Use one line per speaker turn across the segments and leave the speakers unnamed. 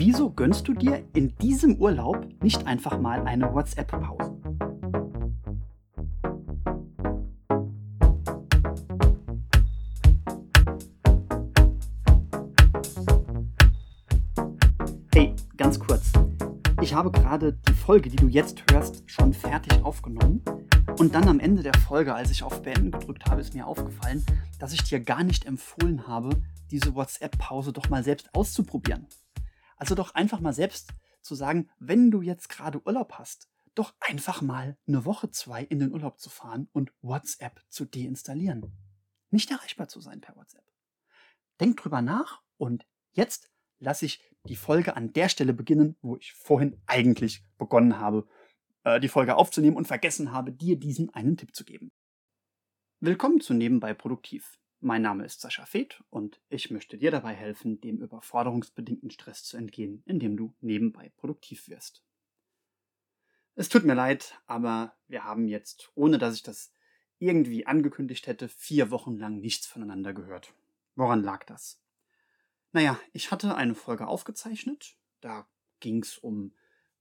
Wieso gönnst du dir in diesem Urlaub nicht einfach mal eine WhatsApp-Pause? Hey, ganz kurz. Ich habe gerade die Folge, die du jetzt hörst, schon fertig aufgenommen. Und dann am Ende der Folge, als ich auf Beenden gedrückt habe, ist mir aufgefallen, dass ich dir gar nicht empfohlen habe, diese WhatsApp-Pause doch mal selbst auszuprobieren. Also doch einfach mal selbst zu sagen, wenn du jetzt gerade Urlaub hast, doch einfach mal eine Woche, zwei in den Urlaub zu fahren und WhatsApp zu deinstallieren. Nicht erreichbar zu sein per WhatsApp. Denk drüber nach und jetzt lasse ich die Folge an der Stelle beginnen, wo ich vorhin eigentlich begonnen habe, äh, die Folge aufzunehmen und vergessen habe, dir diesen einen Tipp zu geben. Willkommen zu Nebenbei Produktiv. Mein Name ist Sascha Feth und ich möchte dir dabei helfen, dem überforderungsbedingten Stress zu entgehen, indem du nebenbei produktiv wirst. Es tut mir leid, aber wir haben jetzt, ohne dass ich das irgendwie angekündigt hätte, vier Wochen lang nichts voneinander gehört. Woran lag das? Naja, ich hatte eine Folge aufgezeichnet, da ging es um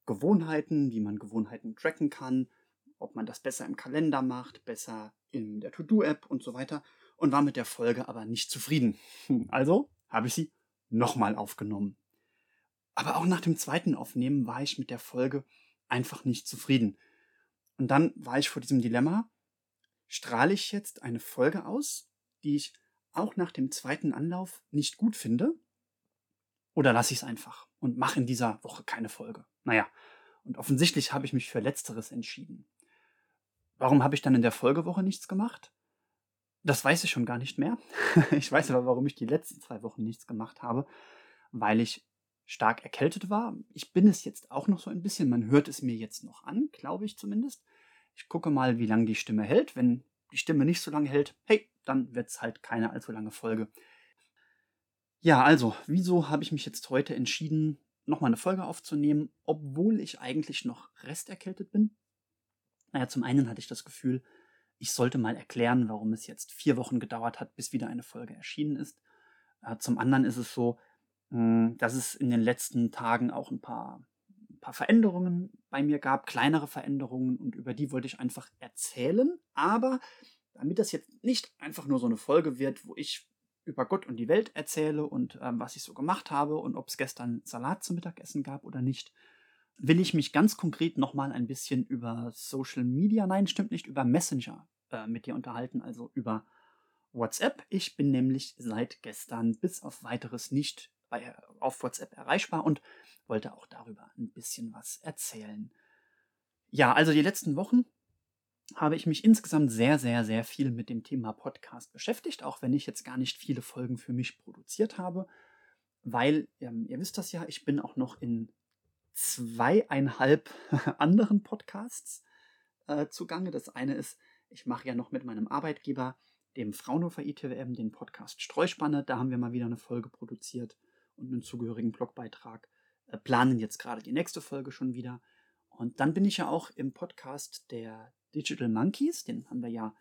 Gewohnheiten, wie man Gewohnheiten tracken kann, ob man das besser im Kalender macht, besser in der To-Do-App und so weiter und war mit der Folge aber nicht zufrieden. Also habe ich sie nochmal aufgenommen. Aber auch nach dem zweiten Aufnehmen war ich mit der Folge einfach nicht zufrieden. Und dann war ich vor diesem Dilemma, strahle ich jetzt eine Folge aus, die ich auch nach dem zweiten Anlauf nicht gut finde, oder lasse ich es einfach und mache in dieser Woche keine Folge. Naja, und offensichtlich habe ich mich für letzteres entschieden. Warum habe ich dann in der Folgewoche nichts gemacht? Das weiß ich schon gar nicht mehr. ich weiß aber, warum ich die letzten zwei Wochen nichts gemacht habe, weil ich stark erkältet war. Ich bin es jetzt auch noch so ein bisschen. Man hört es mir jetzt noch an, glaube ich zumindest. Ich gucke mal, wie lange die Stimme hält. Wenn die Stimme nicht so lange hält, hey, dann wird es halt keine allzu lange Folge. Ja, also, wieso habe ich mich jetzt heute entschieden, nochmal eine Folge aufzunehmen, obwohl ich eigentlich noch resterkältet bin? Naja, zum einen hatte ich das Gefühl, ich sollte mal erklären, warum es jetzt vier Wochen gedauert hat, bis wieder eine Folge erschienen ist. Äh, zum anderen ist es so, hm, dass es in den letzten Tagen auch ein paar, ein paar Veränderungen bei mir gab, kleinere Veränderungen, und über die wollte ich einfach erzählen. Aber damit das jetzt nicht einfach nur so eine Folge wird, wo ich über Gott und die Welt erzähle und ähm, was ich so gemacht habe und ob es gestern Salat zum Mittagessen gab oder nicht, will ich mich ganz konkret nochmal ein bisschen über Social Media, nein, stimmt nicht, über Messenger äh, mit dir unterhalten, also über WhatsApp. Ich bin nämlich seit gestern bis auf weiteres nicht bei, auf WhatsApp erreichbar und wollte auch darüber ein bisschen was erzählen. Ja, also die letzten Wochen habe ich mich insgesamt sehr, sehr, sehr viel mit dem Thema Podcast beschäftigt, auch wenn ich jetzt gar nicht viele Folgen für mich produziert habe, weil, ähm, ihr wisst das ja, ich bin auch noch in zweieinhalb anderen Podcasts äh, zugange. Das eine ist, ich mache ja noch mit meinem Arbeitgeber, dem Fraunhofer ITWM, den Podcast Streuspanne. Da haben wir mal wieder eine Folge produziert und einen zugehörigen Blogbeitrag. Äh, planen jetzt gerade die nächste Folge schon wieder. Und dann bin ich ja auch im Podcast der Digital Monkeys. Den haben wir ja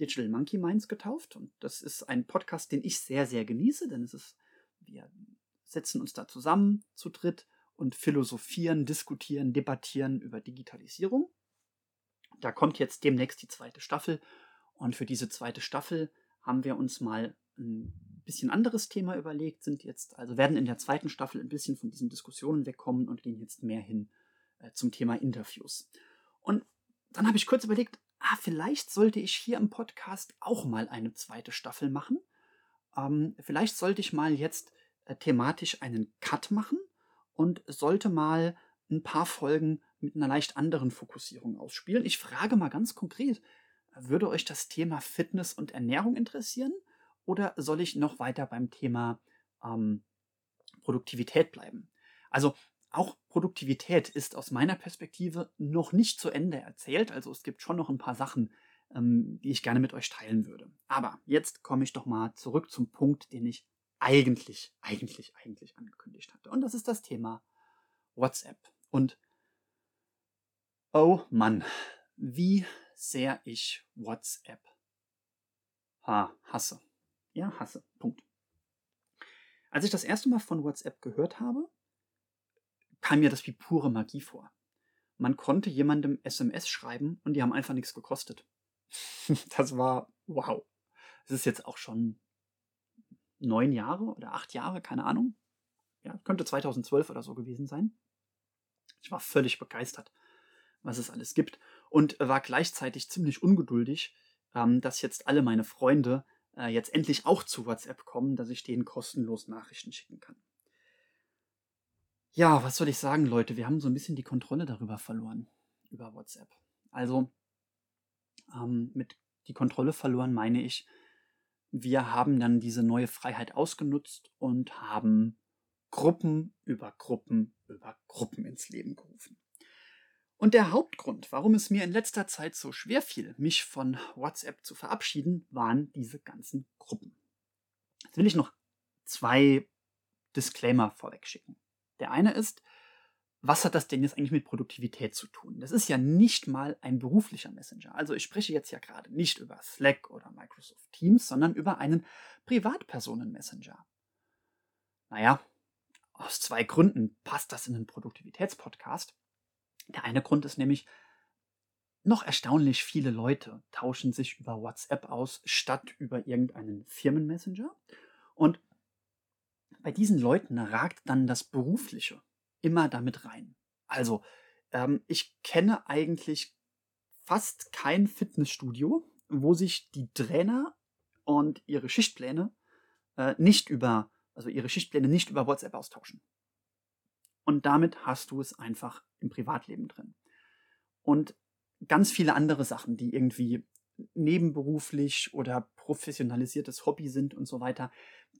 Digital Monkey Minds getauft. Und das ist ein Podcast, den ich sehr, sehr genieße, denn es ist, wir setzen uns da zusammen zu dritt und philosophieren, diskutieren, debattieren über Digitalisierung. Da kommt jetzt demnächst die zweite Staffel und für diese zweite Staffel haben wir uns mal ein bisschen anderes Thema überlegt, sind jetzt, also werden in der zweiten Staffel ein bisschen von diesen Diskussionen wegkommen und gehen jetzt mehr hin äh, zum Thema Interviews. Und dann habe ich kurz überlegt, ah, vielleicht sollte ich hier im Podcast auch mal eine zweite Staffel machen. Ähm, vielleicht sollte ich mal jetzt äh, thematisch einen Cut machen und sollte mal ein paar Folgen mit einer leicht anderen Fokussierung ausspielen. Ich frage mal ganz konkret, würde euch das Thema Fitness und Ernährung interessieren oder soll ich noch weiter beim Thema ähm, Produktivität bleiben? Also auch Produktivität ist aus meiner Perspektive noch nicht zu Ende erzählt. Also es gibt schon noch ein paar Sachen, ähm, die ich gerne mit euch teilen würde. Aber jetzt komme ich doch mal zurück zum Punkt, den ich eigentlich, eigentlich, eigentlich angekündigt hatte. Und das ist das Thema WhatsApp. Und oh Mann, wie sehr ich WhatsApp ha, hasse. Ja, hasse. Punkt. Als ich das erste Mal von WhatsApp gehört habe, kam mir das wie pure Magie vor. Man konnte jemandem SMS schreiben und die haben einfach nichts gekostet. das war wow. Es ist jetzt auch schon neun Jahre oder acht Jahre, keine Ahnung. Ja, könnte 2012 oder so gewesen sein. Ich war völlig begeistert, was es alles gibt und war gleichzeitig ziemlich ungeduldig, ähm, dass jetzt alle meine Freunde äh, jetzt endlich auch zu WhatsApp kommen, dass ich denen kostenlos Nachrichten schicken kann. Ja, was soll ich sagen, Leute? Wir haben so ein bisschen die Kontrolle darüber verloren, über WhatsApp. Also, ähm, mit die Kontrolle verloren meine ich, wir haben dann diese neue Freiheit ausgenutzt und haben Gruppen über Gruppen über Gruppen ins Leben gerufen. Und der Hauptgrund, warum es mir in letzter Zeit so schwer fiel, mich von WhatsApp zu verabschieden, waren diese ganzen Gruppen. Jetzt will ich noch zwei Disclaimer vorweg schicken. Der eine ist, was hat das denn jetzt eigentlich mit Produktivität zu tun? Das ist ja nicht mal ein beruflicher Messenger. Also ich spreche jetzt ja gerade nicht über Slack oder Microsoft Teams, sondern über einen Privatpersonen-Messenger. Naja, aus zwei Gründen passt das in einen Produktivitätspodcast. Der eine Grund ist nämlich, noch erstaunlich viele Leute tauschen sich über WhatsApp aus, statt über irgendeinen Firmenmessenger. Und bei diesen Leuten ragt dann das Berufliche immer damit rein. Also, ähm, ich kenne eigentlich fast kein Fitnessstudio, wo sich die Trainer und ihre Schichtpläne äh, nicht über, also ihre Schichtpläne nicht über WhatsApp austauschen. Und damit hast du es einfach im Privatleben drin. Und ganz viele andere Sachen, die irgendwie nebenberuflich oder professionalisiertes Hobby sind und so weiter,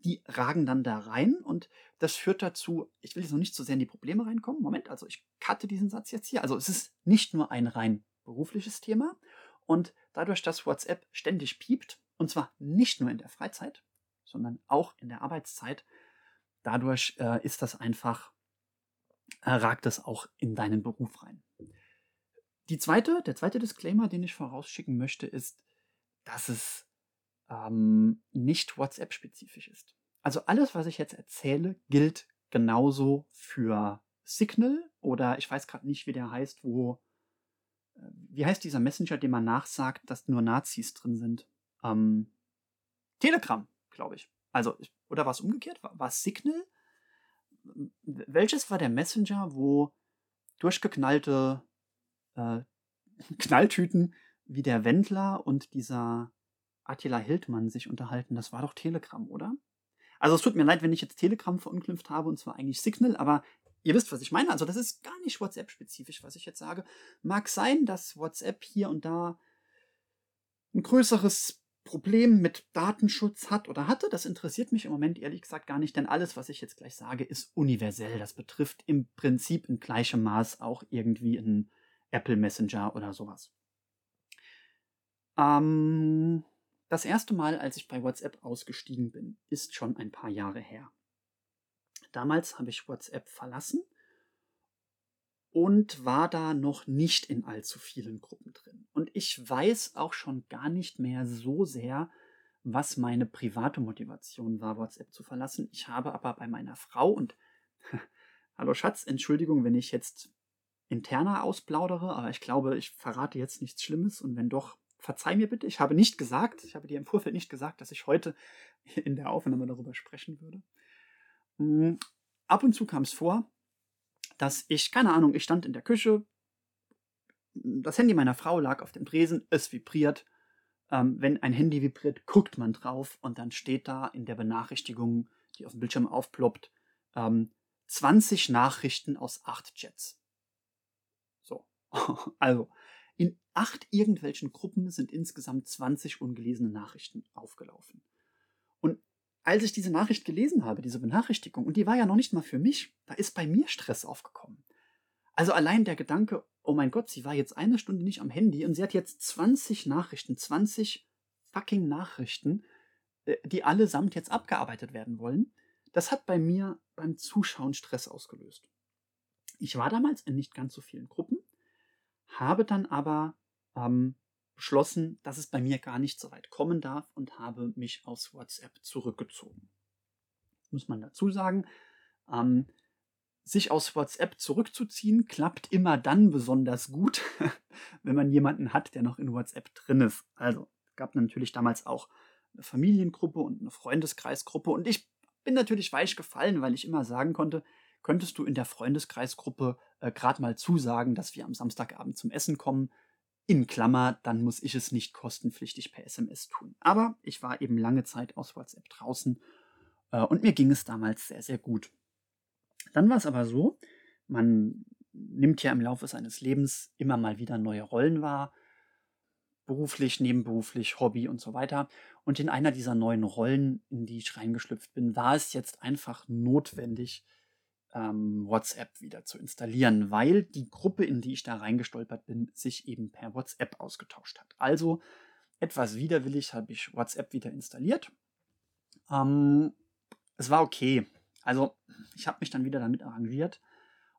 die ragen dann da rein und das führt dazu, ich will jetzt noch nicht so sehr in die Probleme reinkommen. Moment, also ich cutte diesen Satz jetzt hier. Also es ist nicht nur ein rein berufliches Thema und dadurch, dass WhatsApp ständig piept, und zwar nicht nur in der Freizeit, sondern auch in der Arbeitszeit, dadurch äh, ist das einfach, äh, ragt es auch in deinen Beruf rein. Die zweite, der zweite Disclaimer, den ich vorausschicken möchte, ist, dass es ähm, nicht WhatsApp-spezifisch ist. Also alles, was ich jetzt erzähle, gilt genauso für Signal oder ich weiß gerade nicht, wie der heißt, wo. Äh, wie heißt dieser Messenger, dem man nachsagt, dass nur Nazis drin sind? Ähm, Telegram, glaube ich. Also, oder war es umgekehrt? War, es Signal? Welches war der Messenger, wo durchgeknallte äh, Knalltüten wie der Wendler und dieser Attila Hildmann sich unterhalten. Das war doch Telegram, oder? Also es tut mir leid, wenn ich jetzt Telegram verunglimpft habe und zwar eigentlich Signal, aber ihr wisst, was ich meine. Also das ist gar nicht WhatsApp-spezifisch, was ich jetzt sage. Mag sein, dass WhatsApp hier und da ein größeres Problem mit Datenschutz hat oder hatte. Das interessiert mich im Moment ehrlich gesagt gar nicht, denn alles, was ich jetzt gleich sage, ist universell. Das betrifft im Prinzip in gleichem Maß auch irgendwie einen Apple Messenger oder sowas. Ähm, das erste Mal, als ich bei WhatsApp ausgestiegen bin, ist schon ein paar Jahre her. Damals habe ich WhatsApp verlassen und war da noch nicht in allzu vielen Gruppen drin. Und ich weiß auch schon gar nicht mehr so sehr, was meine private Motivation war, WhatsApp zu verlassen. Ich habe aber bei meiner Frau und Hallo Schatz, Entschuldigung, wenn ich jetzt interner ausplaudere, aber ich glaube, ich verrate jetzt nichts Schlimmes und wenn doch, verzeih mir bitte. Ich habe nicht gesagt, ich habe dir im Vorfeld nicht gesagt, dass ich heute in der Aufnahme darüber sprechen würde. Hm, ab und zu kam es vor, dass ich, keine Ahnung, ich stand in der Küche, das Handy meiner Frau lag auf dem Tresen, es vibriert. Ähm, wenn ein Handy vibriert, guckt man drauf und dann steht da in der Benachrichtigung, die auf dem Bildschirm aufploppt, ähm, 20 Nachrichten aus 8 Chats. Also, in acht irgendwelchen Gruppen sind insgesamt 20 ungelesene Nachrichten aufgelaufen. Und als ich diese Nachricht gelesen habe, diese Benachrichtigung, und die war ja noch nicht mal für mich, da ist bei mir Stress aufgekommen. Also allein der Gedanke, oh mein Gott, sie war jetzt eine Stunde nicht am Handy und sie hat jetzt 20 Nachrichten, 20 fucking Nachrichten, äh, die allesamt jetzt abgearbeitet werden wollen, das hat bei mir beim Zuschauen Stress ausgelöst. Ich war damals in nicht ganz so vielen Gruppen habe dann aber ähm, beschlossen, dass es bei mir gar nicht so weit kommen darf und habe mich aus WhatsApp zurückgezogen. Muss man dazu sagen, ähm, sich aus WhatsApp zurückzuziehen klappt immer dann besonders gut, wenn man jemanden hat, der noch in WhatsApp drin ist. Also, gab natürlich damals auch eine Familiengruppe und eine Freundeskreisgruppe und ich bin natürlich weich gefallen, weil ich immer sagen konnte, könntest du in der Freundeskreisgruppe äh, gerade mal zusagen, dass wir am Samstagabend zum Essen kommen. In Klammer, dann muss ich es nicht kostenpflichtig per SMS tun. Aber ich war eben lange Zeit aus WhatsApp draußen äh, und mir ging es damals sehr, sehr gut. Dann war es aber so, man nimmt ja im Laufe seines Lebens immer mal wieder neue Rollen wahr, beruflich, nebenberuflich, Hobby und so weiter. Und in einer dieser neuen Rollen, in die ich reingeschlüpft bin, war es jetzt einfach notwendig, ähm, WhatsApp wieder zu installieren, weil die Gruppe, in die ich da reingestolpert bin, sich eben per WhatsApp ausgetauscht hat. Also etwas widerwillig habe ich WhatsApp wieder installiert. Ähm, es war okay. Also ich habe mich dann wieder damit arrangiert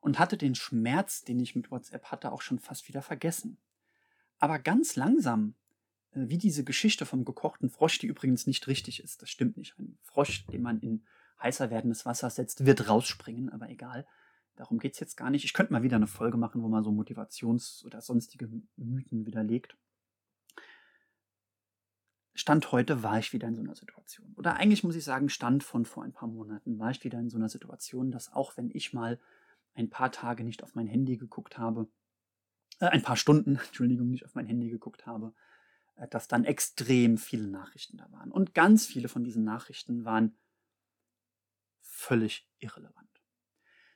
und hatte den Schmerz, den ich mit WhatsApp hatte, auch schon fast wieder vergessen. Aber ganz langsam, äh, wie diese Geschichte vom gekochten Frosch, die übrigens nicht richtig ist, das stimmt nicht. Ein Frosch, den man in heißer werdendes Wasser setzt, wird rausspringen, aber egal. Darum geht es jetzt gar nicht. Ich könnte mal wieder eine Folge machen, wo man so Motivations- oder sonstige Mythen widerlegt. Stand heute war ich wieder in so einer Situation. Oder eigentlich muss ich sagen, Stand von vor ein paar Monaten war ich wieder in so einer Situation, dass auch wenn ich mal ein paar Tage nicht auf mein Handy geguckt habe, äh, ein paar Stunden, Entschuldigung, nicht auf mein Handy geguckt habe, äh, dass dann extrem viele Nachrichten da waren. Und ganz viele von diesen Nachrichten waren völlig irrelevant.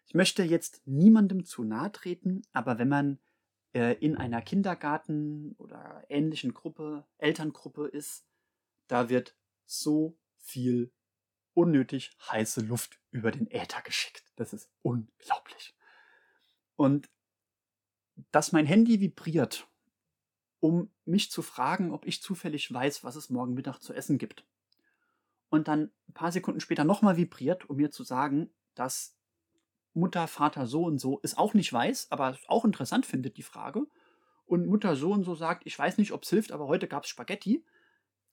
Ich möchte jetzt niemandem zu nahe treten, aber wenn man äh, in einer Kindergarten oder ähnlichen Gruppe, Elterngruppe ist, da wird so viel unnötig heiße Luft über den Äther geschickt. Das ist unglaublich. Und dass mein Handy vibriert, um mich zu fragen, ob ich zufällig weiß, was es morgen Mittag zu essen gibt. Und dann ein paar Sekunden später nochmal vibriert, um mir zu sagen, dass Mutter, Vater so und so es auch nicht weiß, aber auch interessant findet, die Frage. Und Mutter so und so sagt, ich weiß nicht, ob es hilft, aber heute gab es Spaghetti.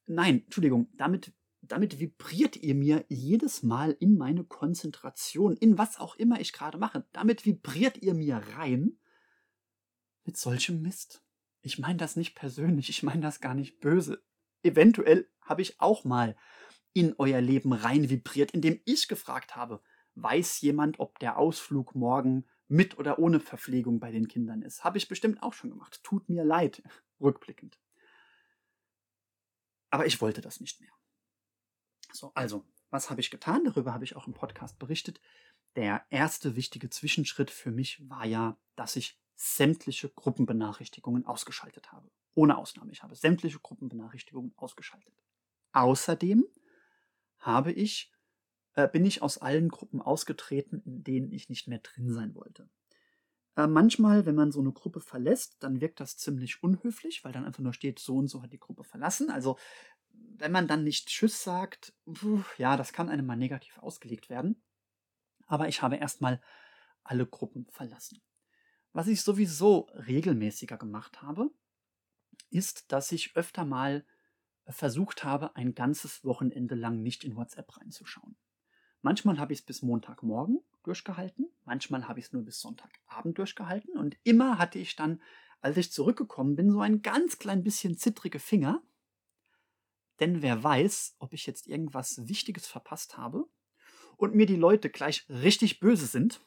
Nein, Entschuldigung, damit, damit vibriert ihr mir jedes Mal in meine Konzentration, in was auch immer ich gerade mache. Damit vibriert ihr mir rein mit solchem Mist. Ich meine das nicht persönlich, ich meine das gar nicht böse. Eventuell habe ich auch mal in euer Leben rein vibriert, indem ich gefragt habe, Weiß jemand, ob der Ausflug morgen mit oder ohne Verpflegung bei den Kindern ist? Habe ich bestimmt auch schon gemacht. Tut mir leid, rückblickend. Aber ich wollte das nicht mehr. So, also, was habe ich getan? Darüber habe ich auch im Podcast berichtet. Der erste wichtige Zwischenschritt für mich war ja, dass ich sämtliche Gruppenbenachrichtigungen ausgeschaltet habe. Ohne Ausnahme. Ich habe sämtliche Gruppenbenachrichtigungen ausgeschaltet. Außerdem habe ich äh, bin ich aus allen Gruppen ausgetreten, in denen ich nicht mehr drin sein wollte. Äh, manchmal, wenn man so eine Gruppe verlässt, dann wirkt das ziemlich unhöflich, weil dann einfach nur steht, so und so hat die Gruppe verlassen. Also wenn man dann nicht Tschüss sagt, ja, das kann einem mal negativ ausgelegt werden. Aber ich habe erstmal alle Gruppen verlassen. Was ich sowieso regelmäßiger gemacht habe, ist, dass ich öfter mal versucht habe, ein ganzes Wochenende lang nicht in WhatsApp reinzuschauen. Manchmal habe ich es bis Montagmorgen durchgehalten, manchmal habe ich es nur bis Sonntagabend durchgehalten und immer hatte ich dann, als ich zurückgekommen bin, so ein ganz klein bisschen zittrige Finger. Denn wer weiß, ob ich jetzt irgendwas Wichtiges verpasst habe und mir die Leute gleich richtig böse sind,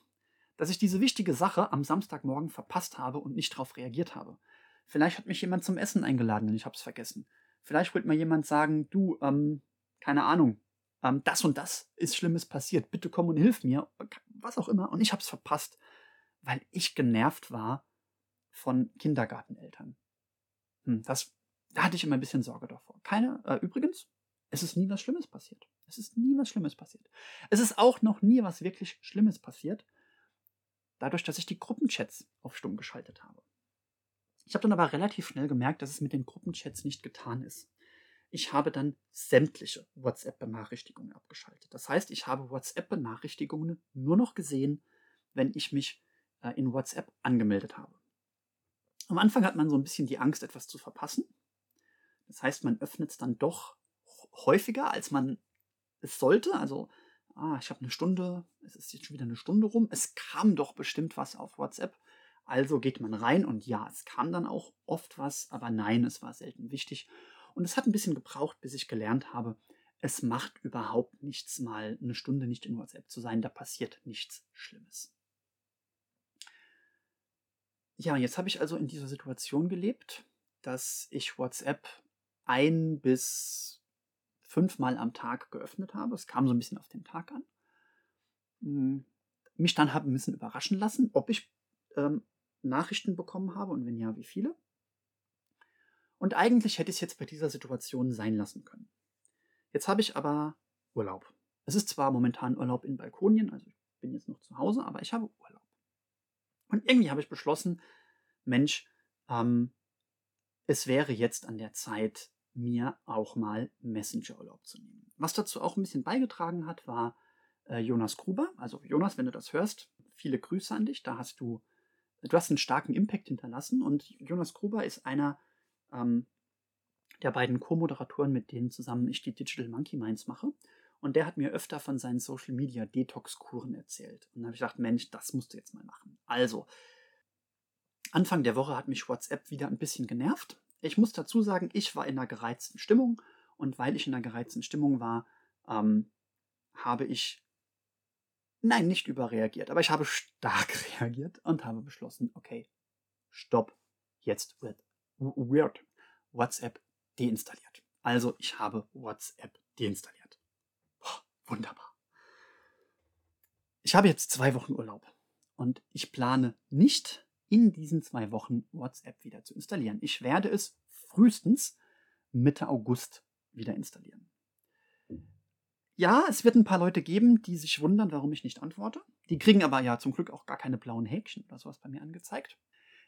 dass ich diese wichtige Sache am Samstagmorgen verpasst habe und nicht darauf reagiert habe. Vielleicht hat mich jemand zum Essen eingeladen und ich habe es vergessen. Vielleicht wollte mir jemand sagen, du, ähm, keine Ahnung, ähm, das und das ist Schlimmes passiert, bitte komm und hilf mir, was auch immer. Und ich habe es verpasst, weil ich genervt war von Kindergarteneltern. Hm, das, da hatte ich immer ein bisschen Sorge davor. Keine, äh, übrigens, es ist nie was Schlimmes passiert. Es ist nie was Schlimmes passiert. Es ist auch noch nie was wirklich Schlimmes passiert, dadurch, dass ich die Gruppenchats auf stumm geschaltet habe. Ich habe dann aber relativ schnell gemerkt, dass es mit den Gruppenchats nicht getan ist ich habe dann sämtliche WhatsApp-Benachrichtigungen abgeschaltet. Das heißt, ich habe WhatsApp-Benachrichtigungen nur noch gesehen, wenn ich mich äh, in WhatsApp angemeldet habe. Am Anfang hat man so ein bisschen die Angst, etwas zu verpassen. Das heißt, man öffnet es dann doch häufiger, als man es sollte. Also ah, ich habe eine Stunde, es ist jetzt schon wieder eine Stunde rum, es kam doch bestimmt was auf WhatsApp. Also geht man rein und ja, es kam dann auch oft was, aber nein, es war selten wichtig. Und es hat ein bisschen gebraucht, bis ich gelernt habe, es macht überhaupt nichts, mal eine Stunde nicht in WhatsApp zu sein, da passiert nichts Schlimmes. Ja, jetzt habe ich also in dieser Situation gelebt, dass ich WhatsApp ein bis fünfmal am Tag geöffnet habe. Es kam so ein bisschen auf den Tag an. Hm, mich dann habe ein bisschen überraschen lassen, ob ich ähm, Nachrichten bekommen habe und wenn ja, wie viele. Und eigentlich hätte ich es jetzt bei dieser Situation sein lassen können. Jetzt habe ich aber Urlaub. Es ist zwar momentan Urlaub in Balkonien, also ich bin jetzt noch zu Hause, aber ich habe Urlaub. Und irgendwie habe ich beschlossen, Mensch, ähm, es wäre jetzt an der Zeit, mir auch mal Messenger-Urlaub zu nehmen. Was dazu auch ein bisschen beigetragen hat, war äh, Jonas Gruber. Also Jonas, wenn du das hörst, viele Grüße an dich. Da hast du, du hast einen starken Impact hinterlassen und Jonas Gruber ist einer ähm, der beiden Co-Moderatoren, mit denen zusammen ich die Digital Monkey Minds mache. Und der hat mir öfter von seinen Social Media Detox-Kuren erzählt. Und dann habe ich gedacht, Mensch, das musst du jetzt mal machen. Also, Anfang der Woche hat mich WhatsApp wieder ein bisschen genervt. Ich muss dazu sagen, ich war in einer gereizten Stimmung. Und weil ich in einer gereizten Stimmung war, ähm, habe ich, nein, nicht überreagiert, aber ich habe stark reagiert und habe beschlossen, okay, stopp, jetzt wird, wird WhatsApp deinstalliert. Also ich habe WhatsApp deinstalliert. Boah, wunderbar. Ich habe jetzt zwei Wochen Urlaub und ich plane nicht in diesen zwei Wochen WhatsApp wieder zu installieren. Ich werde es frühestens Mitte August wieder installieren. Ja, es wird ein paar Leute geben, die sich wundern, warum ich nicht antworte. Die kriegen aber ja zum Glück auch gar keine blauen Häkchen oder sowas bei mir angezeigt.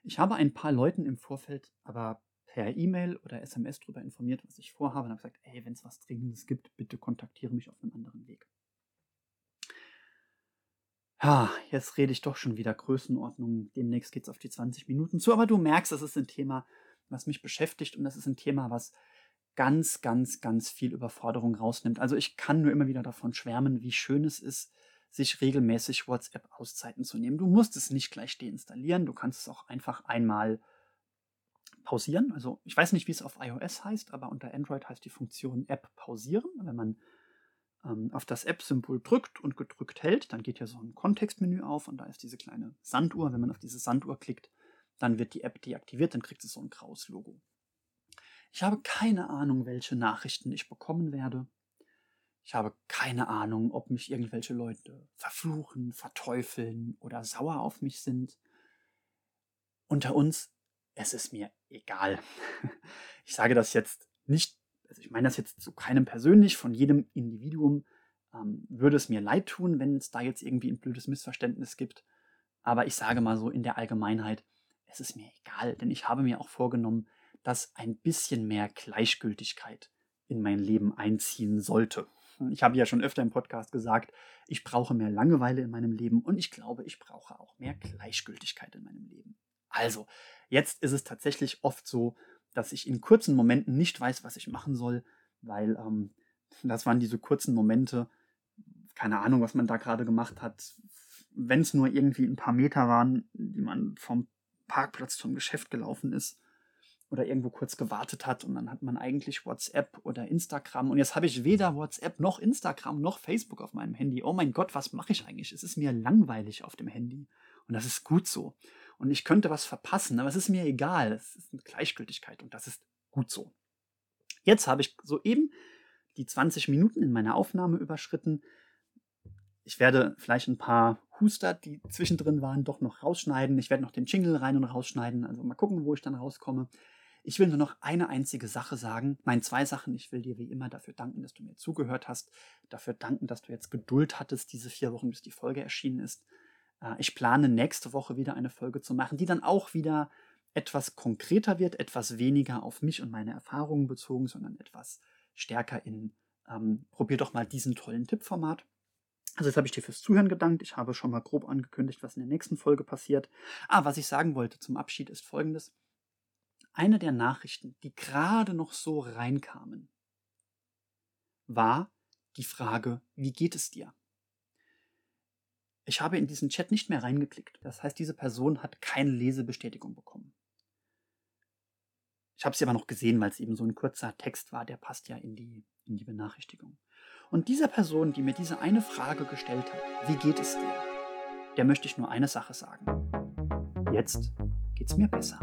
Ich habe ein paar Leuten im Vorfeld aber per E-Mail oder SMS darüber informiert, was ich vorhabe und habe gesagt, ey, wenn es was Dringendes gibt, bitte kontaktiere mich auf einem anderen Weg. Ja, jetzt rede ich doch schon wieder Größenordnung. Demnächst geht es auf die 20 Minuten zu, aber du merkst, das ist ein Thema, was mich beschäftigt und das ist ein Thema, was ganz, ganz, ganz viel Überforderung rausnimmt. Also ich kann nur immer wieder davon schwärmen, wie schön es ist, sich regelmäßig WhatsApp-Auszeiten zu nehmen. Du musst es nicht gleich deinstallieren, du kannst es auch einfach einmal pausieren. Also ich weiß nicht, wie es auf iOS heißt, aber unter Android heißt die Funktion App pausieren. Wenn man ähm, auf das App-Symbol drückt und gedrückt hält, dann geht ja so ein Kontextmenü auf und da ist diese kleine Sanduhr. Wenn man auf diese Sanduhr klickt, dann wird die App deaktiviert, dann kriegt es so ein graues Logo. Ich habe keine Ahnung, welche Nachrichten ich bekommen werde. Ich habe keine Ahnung, ob mich irgendwelche Leute verfluchen, verteufeln oder sauer auf mich sind. Unter uns, es ist mir egal. Ich sage das jetzt nicht, also ich meine das jetzt zu keinem persönlich, von jedem Individuum ähm, würde es mir leid tun, wenn es da jetzt irgendwie ein blödes Missverständnis gibt. Aber ich sage mal so in der Allgemeinheit, es ist mir egal, denn ich habe mir auch vorgenommen, dass ein bisschen mehr Gleichgültigkeit in mein Leben einziehen sollte. Ich habe ja schon öfter im Podcast gesagt, ich brauche mehr Langeweile in meinem Leben und ich glaube, ich brauche auch mehr Gleichgültigkeit in meinem Leben. Also, jetzt ist es tatsächlich oft so, dass ich in kurzen Momenten nicht weiß, was ich machen soll, weil ähm, das waren diese kurzen Momente, keine Ahnung, was man da gerade gemacht hat, wenn es nur irgendwie ein paar Meter waren, die man vom Parkplatz zum Geschäft gelaufen ist oder irgendwo kurz gewartet hat und dann hat man eigentlich WhatsApp oder Instagram und jetzt habe ich weder WhatsApp noch Instagram noch Facebook auf meinem Handy. Oh mein Gott, was mache ich eigentlich? Es ist mir langweilig auf dem Handy und das ist gut so und ich könnte was verpassen, aber es ist mir egal. Es ist eine Gleichgültigkeit und das ist gut so. Jetzt habe ich soeben die 20 Minuten in meiner Aufnahme überschritten. Ich werde vielleicht ein paar Huster, die zwischendrin waren, doch noch rausschneiden. Ich werde noch den Jingle rein und rausschneiden. Also mal gucken, wo ich dann rauskomme. Ich will nur noch eine einzige Sache sagen. Nein, zwei Sachen. Ich will dir wie immer dafür danken, dass du mir zugehört hast. Dafür danken, dass du jetzt Geduld hattest, diese vier Wochen, bis die Folge erschienen ist. Äh, ich plane nächste Woche wieder eine Folge zu machen, die dann auch wieder etwas konkreter wird, etwas weniger auf mich und meine Erfahrungen bezogen, sondern etwas stärker in ähm, probier doch mal diesen tollen Tippformat. Also jetzt habe ich dir fürs Zuhören gedankt. Ich habe schon mal grob angekündigt, was in der nächsten Folge passiert. Ah, was ich sagen wollte zum Abschied ist folgendes. Eine der Nachrichten, die gerade noch so reinkamen, war die Frage, wie geht es dir? Ich habe in diesen Chat nicht mehr reingeklickt. Das heißt, diese Person hat keine Lesebestätigung bekommen. Ich habe sie aber noch gesehen, weil es eben so ein kurzer Text war, der passt ja in die, in die Benachrichtigung. Und dieser Person, die mir diese eine Frage gestellt hat, wie geht es dir? Der möchte ich nur eine Sache sagen. Jetzt geht's mir besser.